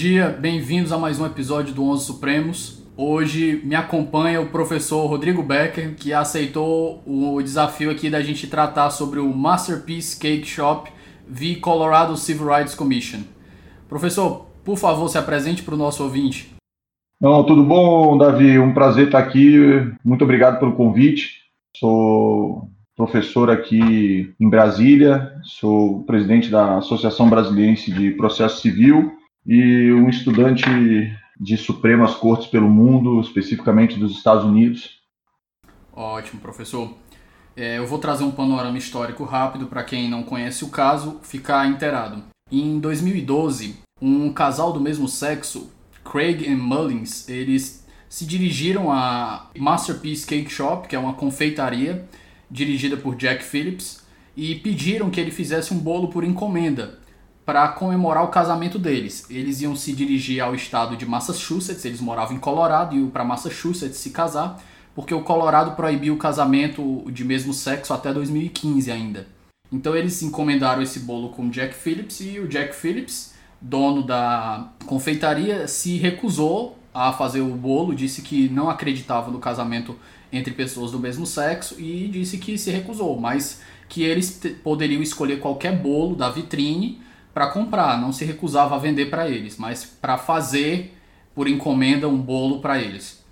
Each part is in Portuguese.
Dia, bem-vindos a mais um episódio do Onze Supremos. Hoje me acompanha o professor Rodrigo Becker, que aceitou o desafio aqui da gente tratar sobre o Masterpiece Cake Shop v Colorado Civil Rights Commission. Professor, por favor, se apresente para o nosso ouvinte. Não, tudo bom, Davi? Um prazer estar aqui. Muito obrigado pelo convite. Sou professor aqui em Brasília, sou presidente da Associação Brasiliense de Processo Civil e um estudante de Supremas Cortes pelo mundo, especificamente dos Estados Unidos. Ótimo, professor. É, eu vou trazer um panorama histórico rápido para quem não conhece o caso ficar inteirado. Em 2012, um casal do mesmo sexo, Craig e Mullins, eles se dirigiram a Masterpiece Cake Shop, que é uma confeitaria dirigida por Jack Phillips, e pediram que ele fizesse um bolo por encomenda para comemorar o casamento deles. Eles iam se dirigir ao estado de Massachusetts, eles moravam em Colorado e iam para Massachusetts se casar, porque o Colorado proibiu o casamento de mesmo sexo até 2015 ainda. Então eles encomendaram esse bolo com o Jack Phillips e o Jack Phillips, dono da confeitaria, se recusou a fazer o bolo, disse que não acreditava no casamento entre pessoas do mesmo sexo e disse que se recusou, mas que eles poderiam escolher qualquer bolo da vitrine para comprar, não se recusava a vender para eles, mas para fazer por encomenda um bolo para eles.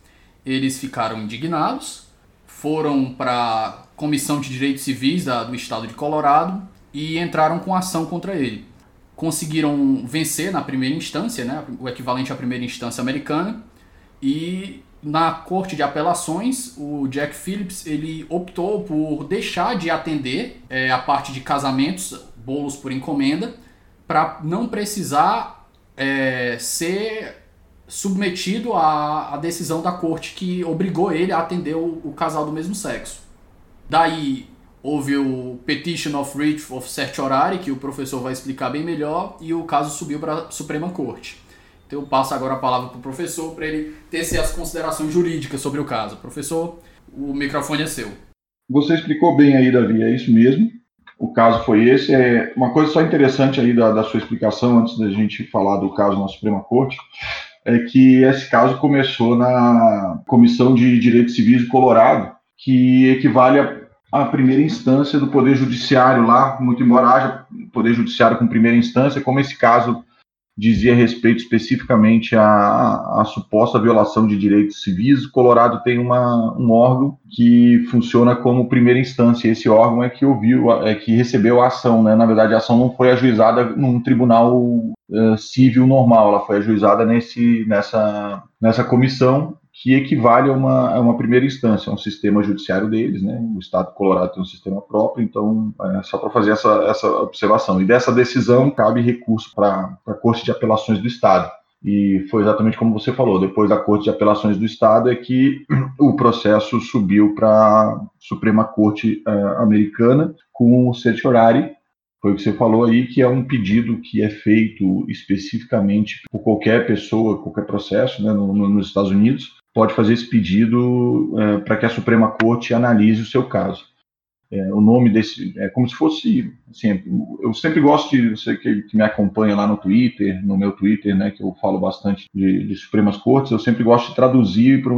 Eles ficaram indignados, foram para a Comissão de Direitos Civis da, do Estado de Colorado e entraram com ação contra ele. Conseguiram vencer na primeira instância, né, o equivalente à primeira instância americana, e na Corte de Apelações, o Jack Phillips ele optou por deixar de atender é, a parte de casamentos, bolos por encomenda, para não precisar é, ser submetido à, à, decisão da corte que obrigou ele a atender o, o, casal do mesmo sexo. Daí houve o Petition of Writ of Certiorari, que o professor vai explicar bem melhor, e o caso subiu para a Suprema Corte. Então eu passo agora a palavra para o professor para ele tecer as considerações jurídicas sobre o caso. Professor, o microfone é seu. Você explicou bem aí, Davi, é isso mesmo o caso foi esse. É uma coisa só interessante aí da, da sua explicação, antes da gente falar do caso na Suprema Corte, é que esse caso começou na Comissão de Direitos Civis do Colorado, que equivale à primeira instância do Poder Judiciário lá, muito embora haja Poder Judiciário com primeira instância, como esse caso dizia respeito especificamente à, à, suposta violação de direitos civis. O Colorado tem uma, um órgão que funciona como primeira instância. Esse órgão é que ouviu, é que recebeu a ação. Né? Na verdade, a ação não foi ajuizada num tribunal uh, civil normal, ela foi ajuizada nesse, nessa, nessa comissão que equivale a uma, a uma primeira instância, é um sistema judiciário deles, né? O Estado do Colorado tem um sistema próprio, então é só para fazer essa, essa observação. E dessa decisão cabe recurso para a Corte de Apelações do Estado. E foi exatamente como você falou, depois da Corte de Apelações do Estado é que o processo subiu para a Suprema Corte uh, Americana com o certiorari, foi o que você falou aí, que é um pedido que é feito especificamente por qualquer pessoa, qualquer processo né, no, no, nos Estados Unidos, pode fazer esse pedido é, para que a Suprema Corte analise o seu caso. É, o nome desse é como se fosse assim, eu sempre gosto de você que, que, me acompanha lá no Twitter no meu Twitter né que eu falo bastante de, de Supremas Cortes eu sempre gosto de traduzir para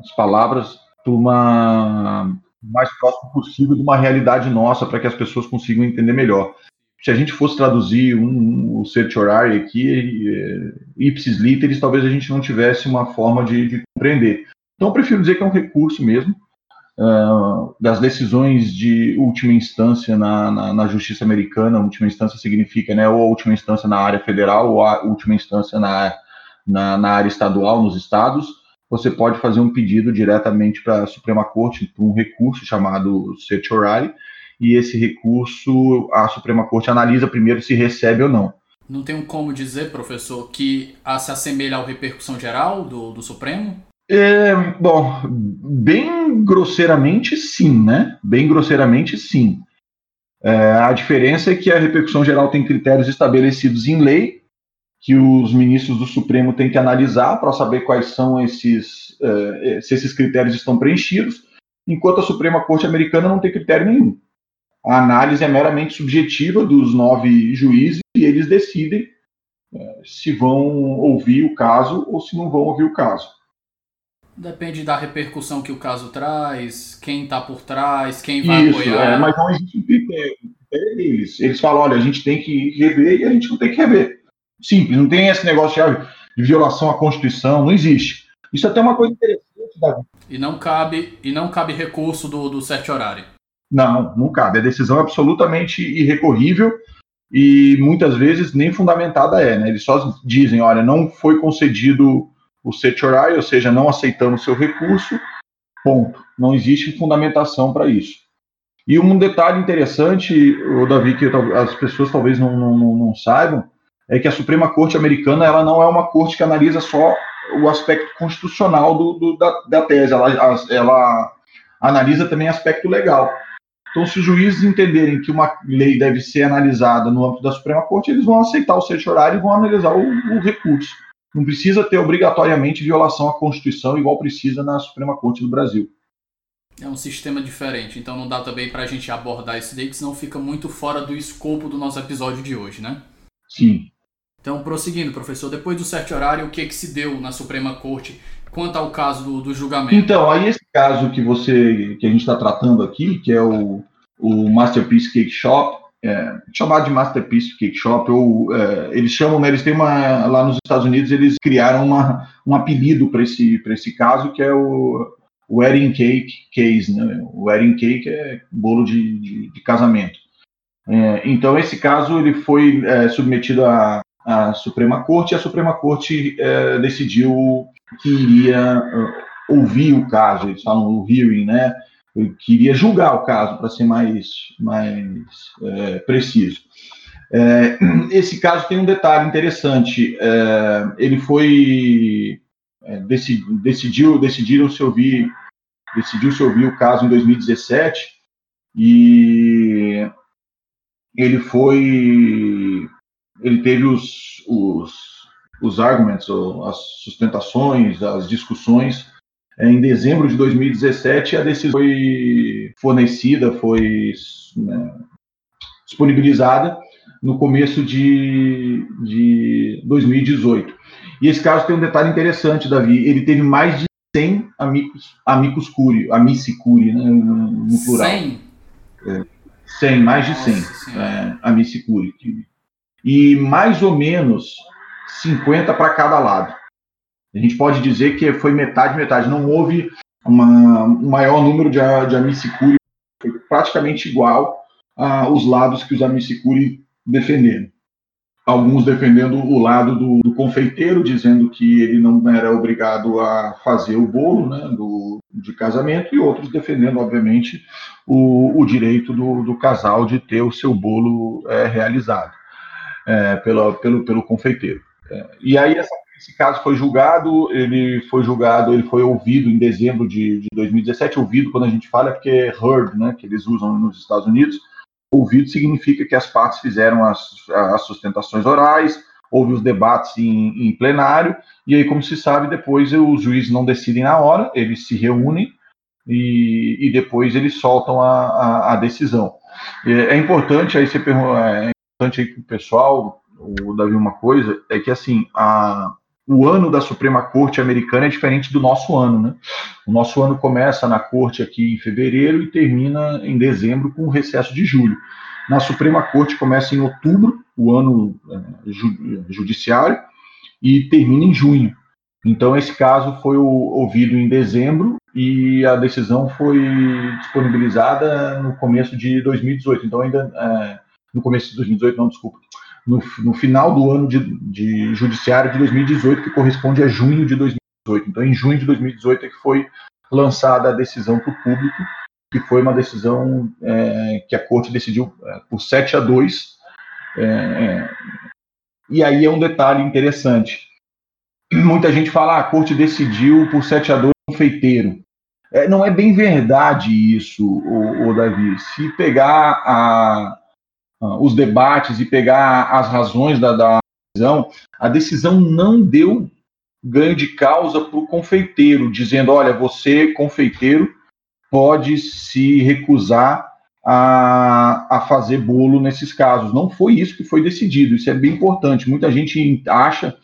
as palavras para uma mais próximo possível de uma realidade nossa para que as pessoas consigam entender melhor se a gente fosse traduzir um, um, o certiorari aqui, é, ipsis literis, talvez a gente não tivesse uma forma de, de compreender. Então, eu prefiro dizer que é um recurso mesmo uh, das decisões de última instância na, na, na, justiça americana. Última instância significa, né, ou a última instância na área federal, ou a última instância na, na, na área estadual, nos estados. Você pode fazer um pedido diretamente para a Suprema Corte, por um recurso chamado certiorari, e esse recurso a Suprema Corte analisa primeiro se recebe ou não. Não tem como dizer, professor, que se assemelha à repercussão geral do, do Supremo? É, bom, bem grosseiramente sim, né? Bem grosseiramente sim. É, a diferença é que a repercussão geral tem critérios estabelecidos em lei, que os ministros do Supremo têm que analisar para saber quais são esses, é, se esses critérios estão preenchidos, enquanto a Suprema Corte Americana não tem critério nenhum a análise é meramente subjetiva dos nove juízes e eles decidem é, se vão ouvir o caso ou se não vão ouvir o caso. Depende da repercussão que o caso traz, quem está por trás, quem vai Isso, apoiar. É, mas não existe um critério, deles. Eles falam, olha, a gente tem que rever e a gente não tem que rever. Simples, não tem esse negócio de violação à Constituição, não existe. Isso é até uma coisa interessante, Davi. E não cabe, e não cabe recurso do, do certo horário. Não, não cabe. A decisão é absolutamente irrecorrível e muitas vezes nem fundamentada é. Né? Eles só dizem, olha, não foi concedido o certiorari, ou seja, não aceitamos seu recurso, ponto. Não existe fundamentação para isso. E um detalhe interessante, o Davi, que as pessoas talvez não, não, não, saibam, é que a Suprema Corte Americana ela não é uma corte que analisa só o aspecto constitucional do, do da, da, tese, ela, ela analisa também aspecto legal. Então, se os juízes entenderem que uma lei deve ser analisada no âmbito da Suprema Corte, eles vão aceitar o certiorari e vão analisar o, o recurso. Não precisa ter obrigatoriamente violação à Constituição, igual precisa na Suprema Corte do Brasil. É um sistema diferente, então não dá também para a gente abordar isso daí, que senão fica muito fora do escopo do nosso episódio de hoje, né? Sim. Então, prosseguindo, professor, depois do certo horário, o que, é que se deu na Suprema Corte quanto ao caso do, do julgamento? Então, aí esse caso que você que a gente está tratando aqui, que é o, o Masterpiece Cake Shop, é, chamado de Masterpiece Cake Shop, ou é, eles chamam, né, eles têm uma, lá nos Estados Unidos, eles criaram uma, um apelido para esse, esse caso, que é o, Wedding Cake Case, né, o Wedding Cake é bolo de, de, de casamento. É, então, esse caso ele foi é, submetido à, à, Suprema Corte, e a Suprema Corte é, decidiu que iria uh, ouvir o caso, eles falam o hearing, né, eu queria julgar o caso, para ser mais, mais é, preciso. É, esse caso tem um detalhe interessante. É, ele foi é, decidi, decidiu decidiram se ouvir decidiu se ouvir o caso em 2017 e ele foi ele teve os, os, os argumentos, as sustentações, as discussões é, em dezembro de 2017, a decisão foi fornecida, foi né, disponibilizada no começo de, de 2018. E esse caso tem um detalhe interessante, Davi. Ele teve mais de 100 amigos, amigos curi, amici curi, né, no plural. 100? É, 100, mais de 100 é, amici curi. E mais ou menos 50 para cada lado. A gente pode dizer que foi metade, metade. Não houve uma, um maior número de, de amicicuri, foi praticamente igual aos lados que os amicicuri defenderam. Alguns defendendo o lado do, do, confeiteiro, dizendo que ele não era obrigado a fazer o bolo né, do, de casamento, e outros defendendo, obviamente, o, o direito do, do, casal de ter o seu bolo é, realizado é, pela, pelo, pelo confeiteiro. É, e aí essa esse caso foi julgado, ele foi julgado, ele foi ouvido em dezembro de, de 2017. Ouvido, quando a gente fala, é porque é heard, né, que eles usam nos Estados Unidos. Ouvido significa que as partes fizeram as, as sustentações orais, houve os debates em, em, plenário, e aí, como se sabe, depois os juízes não decidem na hora, eles se reúnem e, e depois eles soltam a, a, a decisão. É, é, importante aí você é importante aí para o pessoal, o Davi, uma coisa, é que assim, a, o ano da Suprema Corte americana é diferente do nosso ano, né? O nosso ano começa na corte aqui em fevereiro e termina em dezembro com o recesso de julho. Na Suprema Corte começa em outubro, o ano é, judiciário, e termina em junho. Então, esse caso foi ouvido em dezembro e a decisão foi disponibilizada no começo de 2018. Então, ainda. É, no começo de 2018, não, desculpa no, no final do ano de, de, judiciário de 2018, que corresponde a junho de 2018. Então, em junho de 2018 é que foi lançada a decisão para o público, que foi uma decisão é, que a corte decidiu é, por 7 a 2. É, é, e aí é um detalhe interessante. Muita gente fala, ah, a corte decidiu por 7 a 2 um feiteiro. É, não é bem verdade isso, o, o Davi. Se pegar a, os debates e pegar as razões da, da decisão, a decisão não deu ganho de causa para o confeiteiro, dizendo: olha, você, confeiteiro, pode se recusar a, a fazer bolo nesses casos. Não foi isso que foi decidido, isso é bem importante. Muita gente acha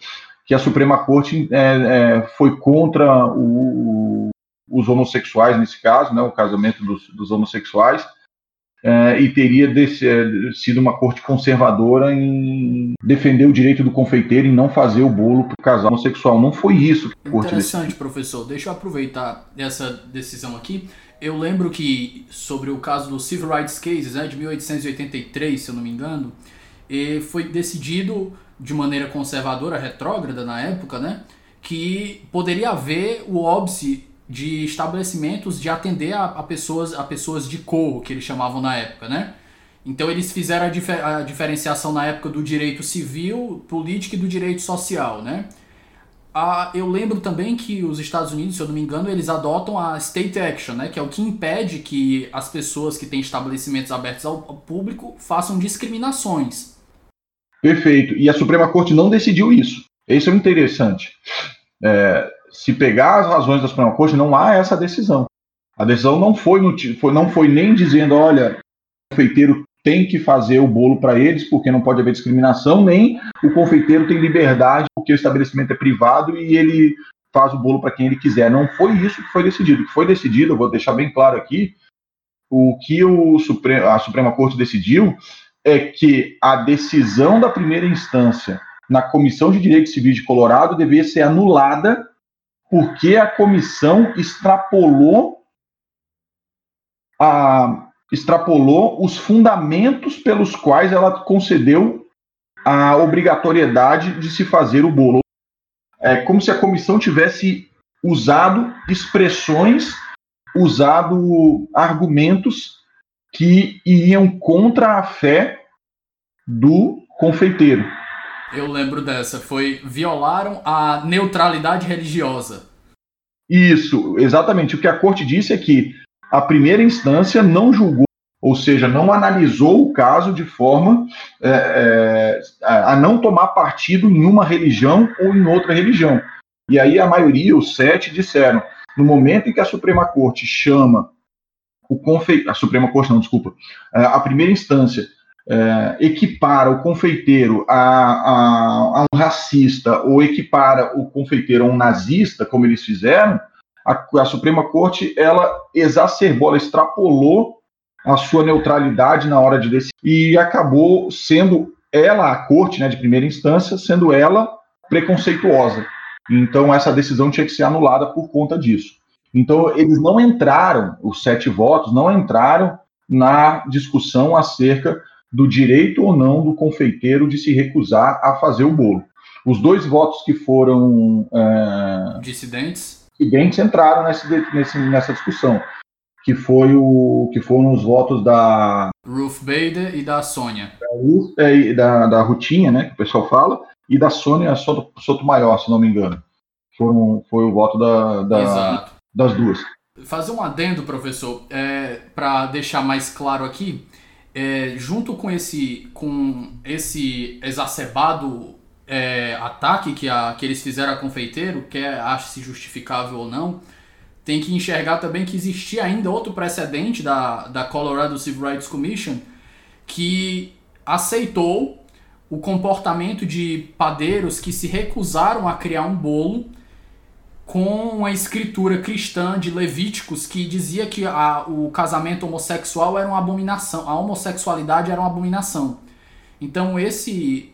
que a Suprema Corte é, é, foi contra o, os homossexuais nesse caso, né, o casamento dos, dos homossexuais, é, e teria desse, é, sido uma corte conservadora em defender o direito do confeiteiro em não fazer o bolo para o casal homossexual. Não foi isso. Que Interessante, professor. Deixa eu aproveitar essa decisão aqui. Eu lembro que sobre o caso do Civil Rights Cases, né, de 1883, se eu não me engano, foi decidido de maneira conservadora, retrógrada na época, né, que poderia haver o óbice de estabelecimentos de atender a, a, pessoas a pessoas de cor, que eles chamavam na época, né? Então eles fizeram a, difer a diferenciação na época do direito civil, político e do direito social, né? A, eu lembro também que os Estados Unidos, se eu não me engano, eles adotam a state action, né? Que é o que impede que as pessoas que têm estabelecimentos abertos ao, ao público façam discriminações. Perfeito. E a Suprema Corte não decidiu isso. Isso é interessante. É, se pegar as razões da Suprema Corte, não há essa decisão. A decisão não foi, no, foi, não foi nem dizendo, olha, o confeiteiro tem que fazer o bolo para eles, porque não pode haver discriminação, nem o confeiteiro tem liberdade, porque o estabelecimento é privado e ele faz o bolo para quem ele quiser. Não foi isso que foi decidido. O que foi decidido, eu vou deixar bem claro aqui, o que o a Suprema Corte decidiu é que a decisão da primeira instância na Comissão de Direitos Civis de Colorado devia ser anulada porque a comissão extrapolou a, extrapolou os fundamentos pelos quais ela concedeu a obrigatoriedade de se fazer o bolo. É como se a comissão tivesse usado expressões, usado argumentos que iriam contra a fé do confeiteiro. Eu lembro dessa. Foi violaram a neutralidade religiosa. Isso, exatamente. O que a corte disse é que a primeira instância não julgou, ou seja, não analisou o caso de forma é, é, a não tomar partido em uma religião ou em outra religião. E aí a maioria, os sete, disseram: no momento em que a Suprema Corte chama o confeiteiro, a Suprema Corte não, desculpa, é, a primeira instância é, equipara o confeiteiro a, a, a, um racista ou equipara o confeiteiro a um nazista, como eles fizeram, a, a Suprema Corte ela exacerbou, ela extrapolou a sua neutralidade na hora de decidir e acabou sendo ela, a corte né, de primeira instância, sendo ela preconceituosa. Então essa decisão tinha que ser anulada por conta disso. Então eles não entraram, os sete votos não entraram na discussão acerca do direito ou não do confeiteiro de se recusar a fazer o bolo. Os dois votos que foram é, dissidentes. dissidentes entraram nesse, nesse, nessa discussão, que foi o que foram os votos da Ruth Bader e da Sônia. Da, Ruth, é, da, da Rutinha, né, que o pessoal fala, e da Sônia Soto, Soto Maior, se não me engano. Foram, foi o voto da, da das duas. Fazer um adendo, professor, é, para deixar mais claro aqui é, junto com esse, com esse exacerbado é, ataque que, a, que eles fizeram a confeiteiro, quer ache-se justificável ou não, tem que enxergar também que existia ainda outro precedente da, da Colorado Civil Rights Commission que aceitou o comportamento de padeiros que se recusaram a criar um bolo com a escritura cristã de Levíticos que dizia que a, o casamento homossexual era uma abominação, a homossexualidade era uma abominação. Então esse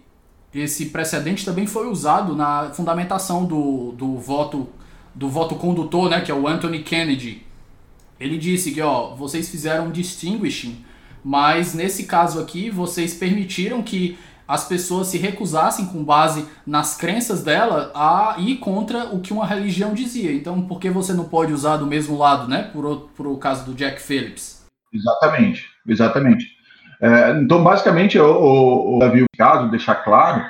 esse precedente também foi usado na fundamentação do, do voto do voto condutor, né, que é o Anthony Kennedy. Ele disse que, ó, vocês fizeram um distinguishing, mas nesse caso aqui vocês permitiram que as pessoas se recusassem com base nas crenças dela a ir contra o que uma religião dizia. Então, por que você não pode usar do mesmo lado, né? Por, por o caso do Jack Phillips. Exatamente, exatamente. É, então, basicamente, o, o, Davi, o caso, deixar claro,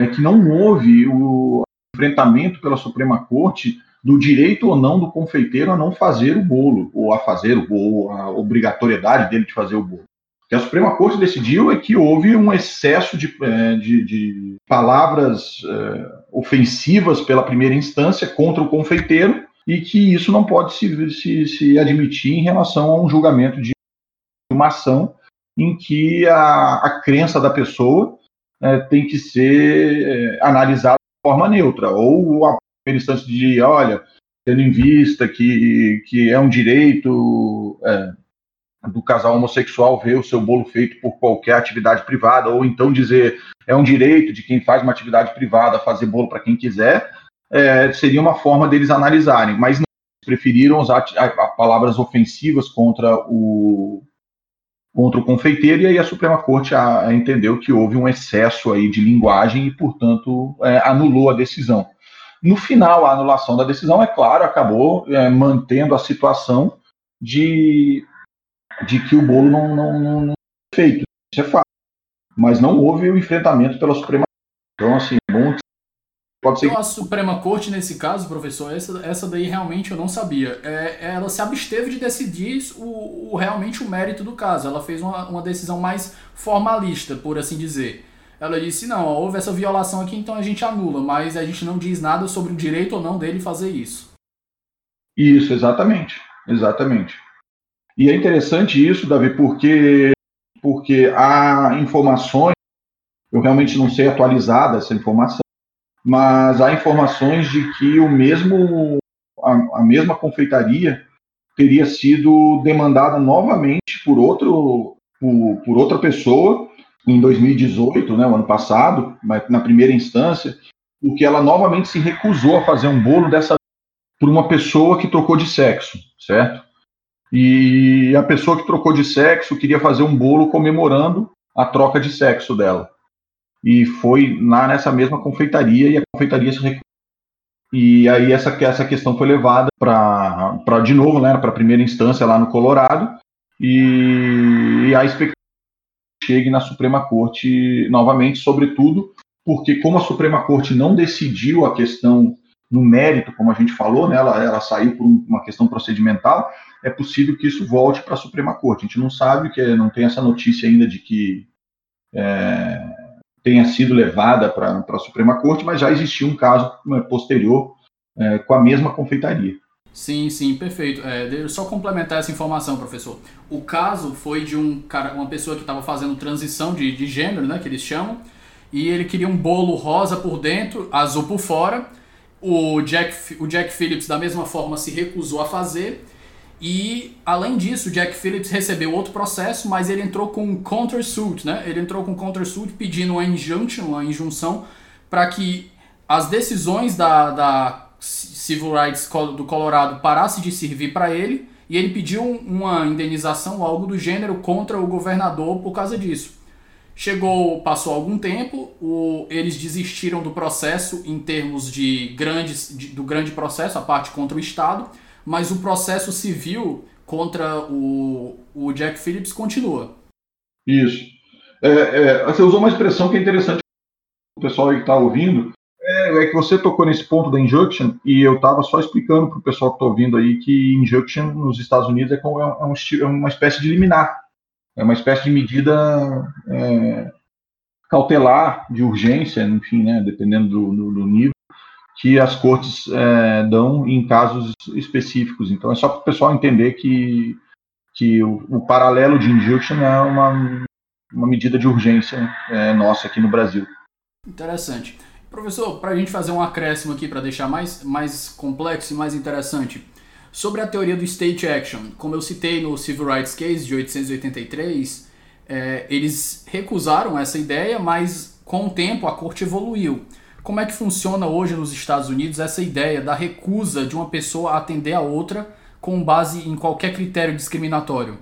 é que não houve o enfrentamento pela Suprema Corte do direito ou não do confeiteiro a não fazer o bolo, ou a fazer o bolo, a obrigatoriedade dele de fazer o bolo que a Suprema Corte decidiu é que houve um excesso de, é, de, de palavras é, ofensivas pela primeira instância contra o confeiteiro e que isso não pode se, se, se admitir em relação a um julgamento de uma ação em que a, a crença da pessoa é, tem que ser analisada de forma neutra, ou a instância de, olha, tendo em vista que, que é um direito do casal homossexual ver o seu bolo feito por qualquer atividade privada, ou então dizer é um direito de quem faz uma atividade privada fazer bolo para quem quiser, é, seria uma forma deles analisarem, mas não, preferiram usar palavras ofensivas contra o contra o confeiteiro e aí a Suprema Corte a, a entendeu que houve um excesso aí de linguagem e portanto é, anulou a decisão. No final, a anulação da decisão, é claro, acabou é, mantendo a situação de, de que o bolo não, não, não, não é feito. Isso é fato. Mas não houve o enfrentamento pela Suprema Corte. Então, assim, bom Pode ser. Então, a Suprema Corte, nesse caso, professor, essa, essa daí realmente eu não sabia. É, ela se absteve de decidir o, o, realmente o mérito do caso. Ela fez uma, uma decisão mais formalista, por assim dizer. Ela disse: não, houve essa violação aqui, então a gente anula, mas a gente não diz nada sobre o direito ou não dele fazer isso. Isso, exatamente. Exatamente. E é interessante isso, Davi, porque, porque há informações, eu realmente não sei atualizar essa informação, mas há informações de que o mesmo a, a mesma confeitaria teria sido demandada novamente por outro por, por outra pessoa em 2018, né, o ano passado, na primeira instância, porque ela novamente se recusou a fazer um bolo dessa por uma pessoa que trocou de sexo, certo? E a pessoa que trocou de sexo queria fazer um bolo comemorando a troca de sexo dela. E foi lá nessa mesma confeitaria e a confeitaria se recusou. E aí essa, essa questão foi levada para de novo, né, para a primeira instância lá no Colorado. E, e a expectativa chegue na Suprema Corte novamente, sobretudo porque como a Suprema Corte não decidiu a questão no mérito, como a gente falou, né, ela, ela saiu por uma questão procedimental, é possível que isso volte para a Suprema Corte. A gente não sabe, que não tem essa notícia ainda de que é, tenha sido levada para a Suprema Corte, mas já existia um caso né, posterior é, com a mesma confeitaria. Sim, sim, perfeito. É, deixa eu só complementar essa informação, professor. O caso foi de um cara, uma pessoa que estava fazendo transição de, de gênero, né, que eles chamam, e ele queria um bolo rosa por dentro, azul por fora. O Jack, o Jack Phillips, da mesma forma, se recusou a fazer. E, além disso, o Jack Phillips recebeu outro processo, mas ele entrou com um countersuit, né? Ele entrou com um countersuit pedindo uma injunction, uma injunção, para que as decisões da, da Civil Rights do Colorado parasse de servir para ele e ele pediu uma indenização ou algo do gênero contra o governador por causa disso. Chegou, passou algum tempo, o, eles desistiram do processo em termos de grandes, de, do grande processo, a parte contra o Estado, mas o processo civil contra o, o Jack Phillips continua. Isso. É, é, você usou uma expressão que é interessante o pessoal que está ouvindo, é, é, que você tocou nesse ponto da injunction e eu estava só explicando para o pessoal que está ouvindo aí que injunction nos Estados Unidos é, como, é, um, é, uma espécie de liminar, é uma espécie de medida é, cautelar de urgência, enfim, né, dependendo do, do, do nível que as cortes é, dão em casos específicos. Então é só para o pessoal entender que, que o, o, paralelo de injunction é uma, uma medida de urgência é, nossa aqui no Brasil. Interessante. Professor, para a gente fazer um acréscimo aqui para deixar mais, mais complexo e mais interessante, sobre a teoria do state action, como eu citei no Civil Rights Case de 883, é, eles recusaram essa ideia, mas com o tempo a corte evoluiu. Como é que funciona hoje nos Estados Unidos essa ideia da recusa de uma pessoa atender a outra com base em qualquer critério discriminatório?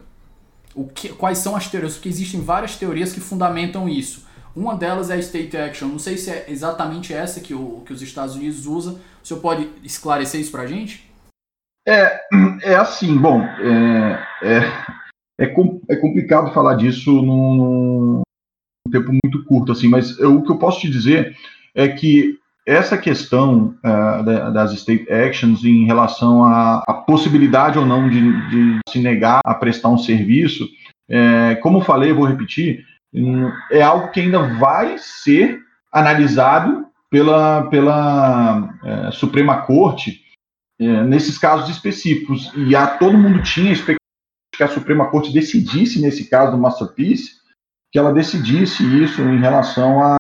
O que, quais são as teorias? Porque existem várias teorias que fundamentam isso. Uma delas é a state action. Não sei se é exatamente essa que, o, que os Estados Unidos usam. O senhor pode esclarecer isso para a gente? É, é assim, bom, é, é, é, é, complicado falar disso num, num tempo muito curto, assim, mas eu, o que eu posso te dizer é que essa questão uh, das state actions em relação à, à possibilidade ou não de, de, se negar a prestar um serviço, é, como falei, vou repetir, é algo que ainda vai ser analisado pela, pela é, Suprema Corte é, nesses casos específicos. E a, todo mundo tinha expectativa que a Suprema Corte decidisse nesse caso do Masterpiece, que ela decidisse isso em relação à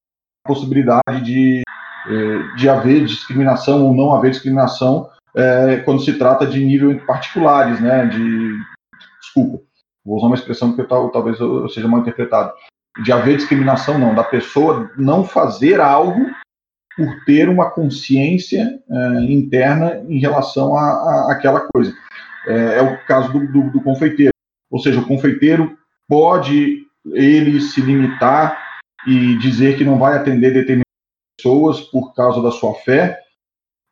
possibilidade de, eh, de haver discriminação ou não haver discriminação é, quando se trata de nível particulares, né? De desculpa, vou usar uma expressão que tal, talvez eu seja mal interpretado, de haver discriminação não, da pessoa não fazer algo por ter uma consciência é, interna em relação a, a aquela coisa. É, é, o caso do, do, do confeiteiro, ou seja, o confeiteiro pode ele se limitar e dizer que não vai atender determinadas pessoas por causa da sua fé,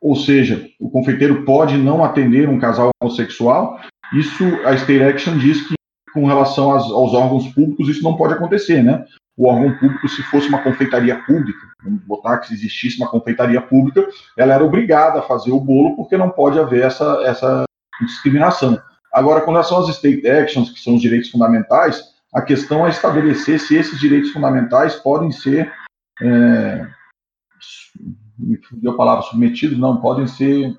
ou seja, o confeiteiro pode não atender um casal homossexual. Isso a State Action diz que com relação aos, aos órgãos públicos isso não pode acontecer, né? O órgão público, se fosse uma confeitaria pública, vamos botar que se existisse uma confeitaria pública, ela era obrigada a fazer o bolo porque não pode haver essa, essa discriminação. Agora, com relação às state actions, que são os direitos fundamentais, a questão é estabelecer se esses direitos fundamentais podem ser é, fugiu a palavra, submetidos, não, podem ser.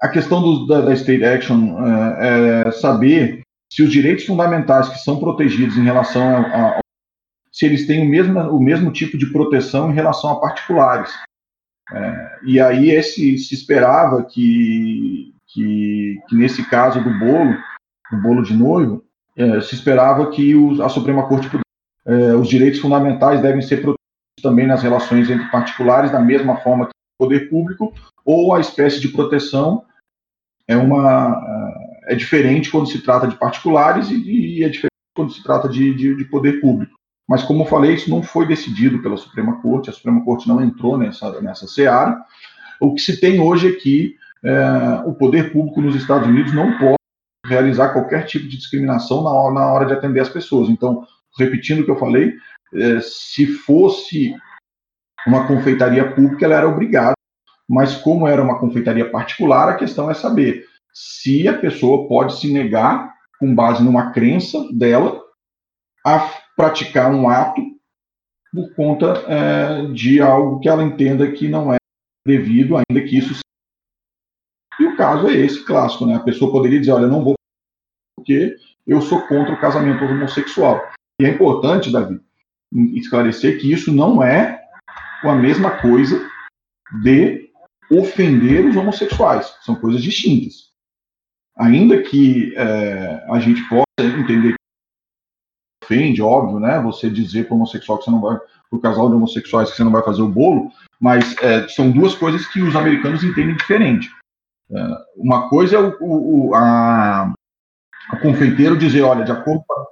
A questão do, da, da, state action é, é, saber se os direitos fundamentais que são protegidos em relação a se eles têm o mesmo, o mesmo tipo de proteção em relação a particulares. É, e aí esse, se esperava que, que, que, nesse caso do bolo, do bolo de noivo, é, se esperava que o, a Suprema Corte é, os direitos fundamentais devem ser protegidos também nas relações entre particulares, da mesma forma que o poder público, ou a espécie de proteção é uma é diferente quando se trata de particulares e, e é diferente quando se trata de, de, de, poder público. Mas, como eu falei, isso não foi decidido pela Suprema Corte, a Suprema Corte não entrou nessa, nessa seara. O que se tem hoje é que é, o poder público nos Estados Unidos não pode realizar qualquer tipo de discriminação na hora, na hora de atender as pessoas. Então, repetindo o que eu falei, é, se fosse uma confeitaria pública, ela era obrigada, mas como era uma confeitaria particular, a questão é saber se a pessoa pode se negar, com base numa crença dela, a praticar um ato por conta é, de algo que ela entenda que não é devido, ainda que isso e o caso é esse clássico, né? A pessoa poderia dizer, olha, não vou porque eu sou contra o casamento homossexual. E é importante, Davi, esclarecer que isso não é a mesma coisa de ofender os homossexuais. São coisas distintas. Ainda que é, a gente possa entender ofende, óbvio, né? Você dizer para o homossexual que você não vai, para o casal de homossexuais que você não vai fazer o bolo, mas é, são duas coisas que os americanos entendem diferente. É, uma coisa é o, o a, confeiteiro dizer, olha, de acordo com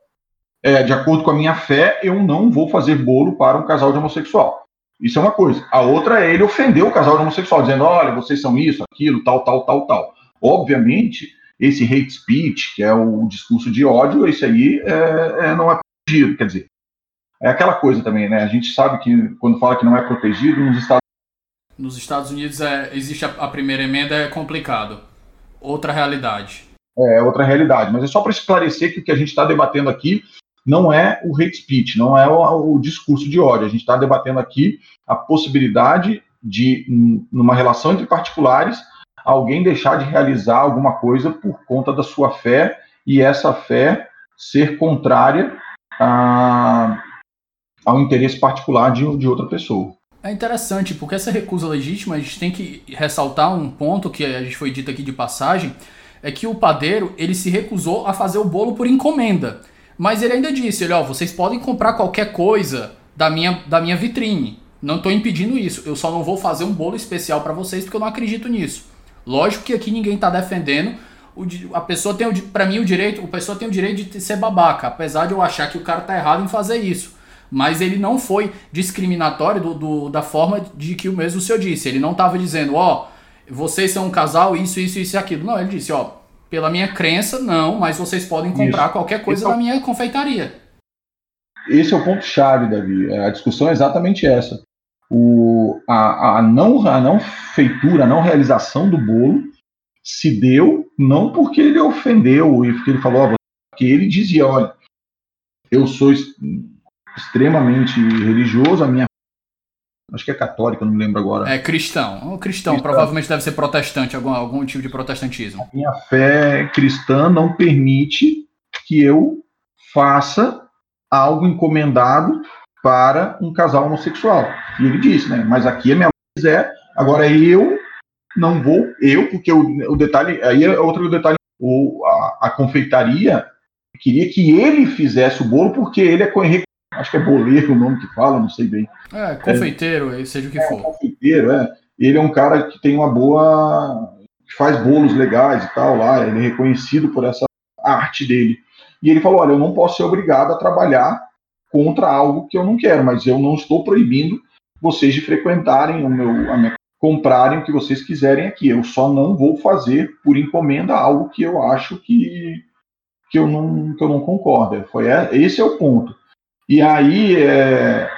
é, de acordo com a minha fé, eu não vou fazer bolo para um casal de homossexual. Isso é uma coisa. A outra é ele ofender o casal de homossexual, dizendo: olha, vocês são isso, aquilo, tal, tal, tal, tal. Obviamente, esse hate speech, que é o discurso de ódio, esse aí é, é, não é protegido. Quer dizer, é aquela coisa também, né? A gente sabe que quando fala que não é protegido, nos Estados Nos Estados Unidos é, existe a, a primeira emenda, é complicado. Outra realidade. É, outra realidade. Mas é só para esclarecer que o que a gente está debatendo aqui não é o hate speech, não é o, o discurso de ódio. A gente está debatendo aqui a possibilidade de, numa relação entre particulares, alguém deixar de realizar alguma coisa por conta da sua fé e essa fé ser contrária a, ao interesse particular de, de outra pessoa. É interessante, porque essa recusa legítima, a gente tem que ressaltar um ponto que a gente foi dito aqui de passagem, é que o padeiro ele se recusou a fazer o bolo por encomenda. Mas ele ainda disse, ele, ó, vocês podem comprar qualquer coisa da minha, da minha vitrine. Não estou impedindo isso. Eu só não vou fazer um bolo especial para vocês porque eu não acredito nisso. Lógico que aqui ninguém está defendendo. O, a pessoa tem, para mim, o direito. A pessoa tem o direito de ser babaca, apesar de eu achar que o cara tá errado em fazer isso. Mas ele não foi discriminatório do, do da forma de que o mesmo senhor disse. Ele não estava dizendo, ó, vocês são um casal, isso, isso, isso e aquilo. Não, ele disse, ó, pela minha crença, não, mas vocês podem comprar Isso. qualquer coisa é na minha confeitaria. Esse é o ponto-chave, Davi. É, a discussão é exatamente essa. O, a, a, não, a não feitura, a não realização do bolo se deu não porque ele ofendeu e porque ele falou, porque ele dizia, olha, eu sou extremamente religioso, a minha acho que é católica, não lembro agora. É cristão. O cristão, cristão. provavelmente deve ser protestante, algum, algum tipo de protestantismo. A minha fé cristã não permite que eu faça algo encomendado para um casal homossexual. E ele disse, né? Mas aqui a minha é, agora eu não vou, eu, porque o, o detalhe, aí é outro detalhe, o, a, a, confeitaria queria que ele fizesse o bolo, porque ele é acho que é boleiro o nome que fala, não sei bem. É, confeiteiro, é, seja o que é, for. Confeiteiro, é. Ele é um cara que tem uma boa. que faz bolos legais e tal lá, ele é reconhecido por essa arte dele. E ele falou: olha, eu não posso ser obrigado a trabalhar contra algo que eu não quero, mas eu não estou proibindo vocês de frequentarem o meu, a minha, comprarem o que vocês quiserem aqui. Eu só não vou fazer por encomenda algo que eu acho que, que, eu, não, que eu não concordo. Foi, é, esse é o ponto. E aí é,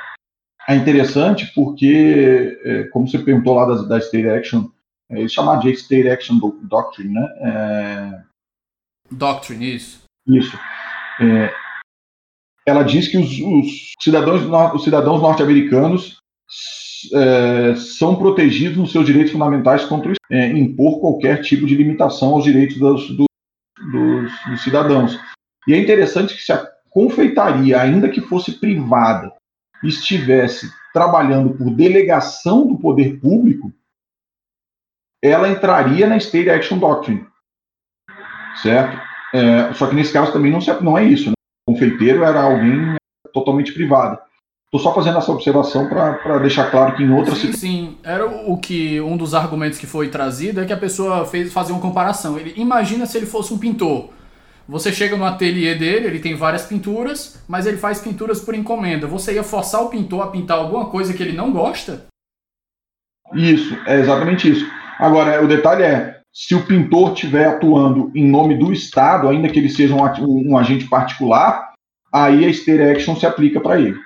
é interessante porque, é, como você perguntou lá da, da State Action, é, eles chamaram de State Action Doctrine, né? É, Doctrine, isso. Isso. É, ela diz que os, os cidadãos, os cidadãos norte-americanos é, são protegidos nos seus direitos fundamentais contra é, impor qualquer tipo de limitação aos direitos dos, dos, dos, cidadãos. E é interessante que se a confeitaria, ainda que fosse privada, estivesse trabalhando por delegação do poder público, ela entraria na State Action Doctrine. Certo? É, só que nesse caso também não, não é isso. Né? O confeiteiro era alguém totalmente privado. Estou só fazendo essa observação para deixar claro que em outras sim, sim, era o que um dos argumentos que foi trazido é que a pessoa fez fazer uma comparação. Ele imagina se ele fosse um pintor. Você chega no ateliê dele, ele tem várias pinturas, mas ele faz pinturas por encomenda. Você ia forçar o pintor a pintar alguma coisa que ele não gosta? Isso, é exatamente isso. Agora, o detalhe é, se o pintor estiver atuando em nome do Estado, ainda que ele seja um, um, um agente particular, aí a State Action se aplica para ele.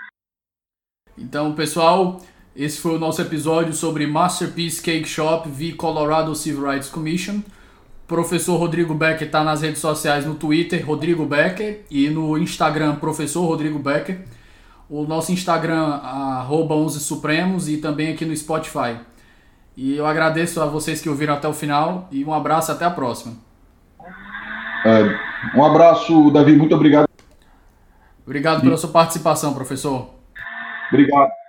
Então, pessoal, esse foi o nosso episódio sobre Masterpiece Cake Shop v Colorado Civil Rights Commission. Professor Rodrigo Becker está nas redes sociais no Twitter, Rodrigo Becker, e no Instagram, Professor Rodrigo Becker. O nosso Instagram, arroba 11 Supremos, e também aqui no Spotify. E eu agradeço a vocês que ouviram até o final e um abraço até a próxima. É, um abraço, Davi, muito obrigado. Obrigado pela sua participação, professor. Obrigado.